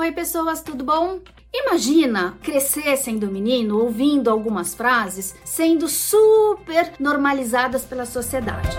Oi, pessoas, tudo bom? Imagina crescer sendo menino, ouvindo algumas frases sendo super normalizadas pela sociedade.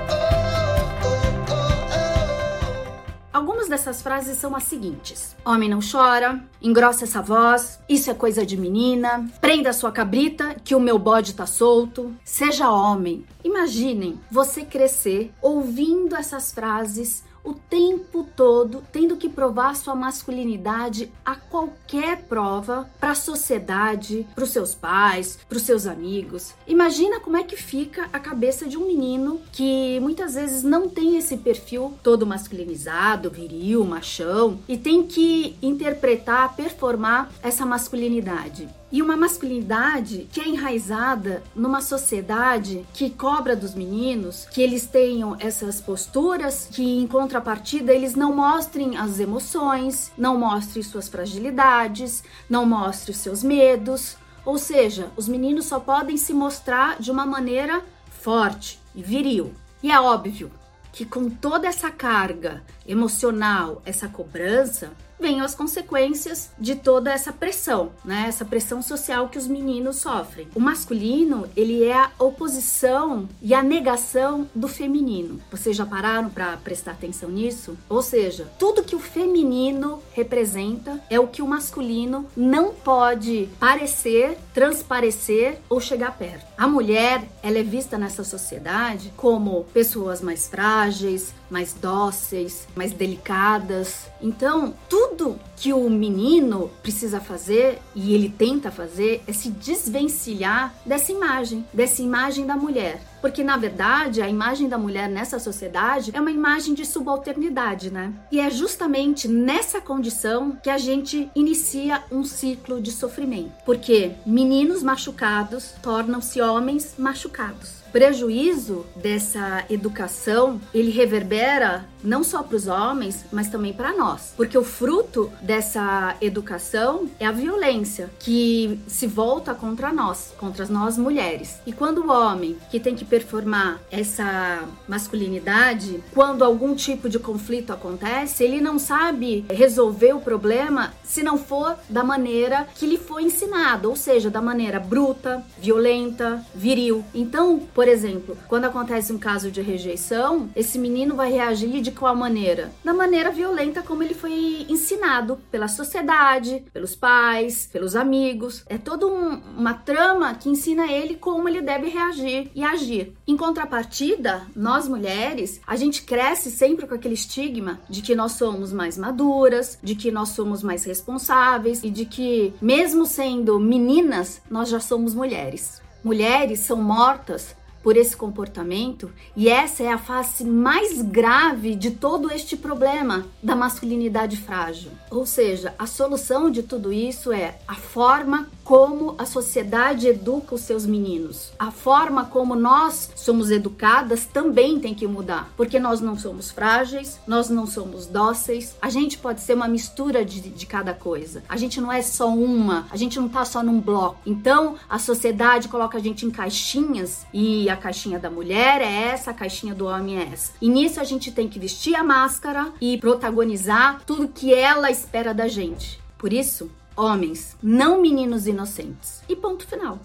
Algumas dessas frases são as seguintes: Homem não chora, engrossa essa voz, isso é coisa de menina, prenda sua cabrita que o meu bode tá solto, seja homem. Imaginem você crescer ouvindo essas frases o tempo todo tendo que provar sua masculinidade a qualquer prova para a sociedade, para os seus pais, para os seus amigos. Imagina como é que fica a cabeça de um menino que muitas vezes não tem esse perfil todo masculinizado, viril, machão e tem que interpretar, performar essa masculinidade e uma masculinidade que é enraizada numa sociedade que cobra dos meninos que eles tenham essas posturas, que em contrapartida eles não mostrem as emoções, não mostrem suas fragilidades, não mostrem os seus medos. Ou seja, os meninos só podem se mostrar de uma maneira forte e viril. E é óbvio que com toda essa carga emocional, essa cobrança, venham as consequências de toda essa pressão, né? Essa pressão social que os meninos sofrem. O masculino, ele é a oposição e a negação do feminino. Vocês já pararam para prestar atenção nisso? Ou seja, tudo que o feminino representa é o que o masculino não pode parecer, transparecer ou chegar perto. A mulher, ela é vista nessa sociedade como pessoas mais frágeis, mais dóceis, mais delicadas. Então, tudo que o menino precisa fazer e ele tenta fazer é se desvencilhar dessa imagem, dessa imagem da mulher. Porque na verdade, a imagem da mulher nessa sociedade é uma imagem de subalternidade, né? E é justamente nessa condição que a gente inicia um ciclo de sofrimento. Porque meninos machucados tornam-se homens machucados prejuízo dessa educação ele reverbera não só para os homens, mas também para nós, porque o fruto dessa educação é a violência que se volta contra nós, contra nós mulheres. E quando o homem que tem que performar essa masculinidade, quando algum tipo de conflito acontece, ele não sabe resolver o problema se não for da maneira que lhe foi ensinado, ou seja, da maneira bruta, violenta, viril. Então, por exemplo, quando acontece um caso de rejeição, esse menino vai reagir de qual maneira? Da maneira violenta como ele foi ensinado pela sociedade, pelos pais, pelos amigos. É toda um, uma trama que ensina ele como ele deve reagir e agir. Em contrapartida, nós mulheres, a gente cresce sempre com aquele estigma de que nós somos mais maduras, de que nós somos mais responsáveis e de que, mesmo sendo meninas, nós já somos mulheres. Mulheres são mortas por esse comportamento, e essa é a face mais grave de todo este problema da masculinidade frágil. Ou seja, a solução de tudo isso é a forma como a sociedade educa os seus meninos. A forma como nós somos educadas também tem que mudar, porque nós não somos frágeis, nós não somos dóceis, a gente pode ser uma mistura de, de cada coisa. A gente não é só uma, a gente não tá só num bloco. Então, a sociedade coloca a gente em caixinhas e a caixinha da mulher é essa, a caixinha do homem é essa. E nisso a gente tem que vestir a máscara e protagonizar tudo que ela espera da gente. Por isso, homens, não meninos inocentes. E ponto final.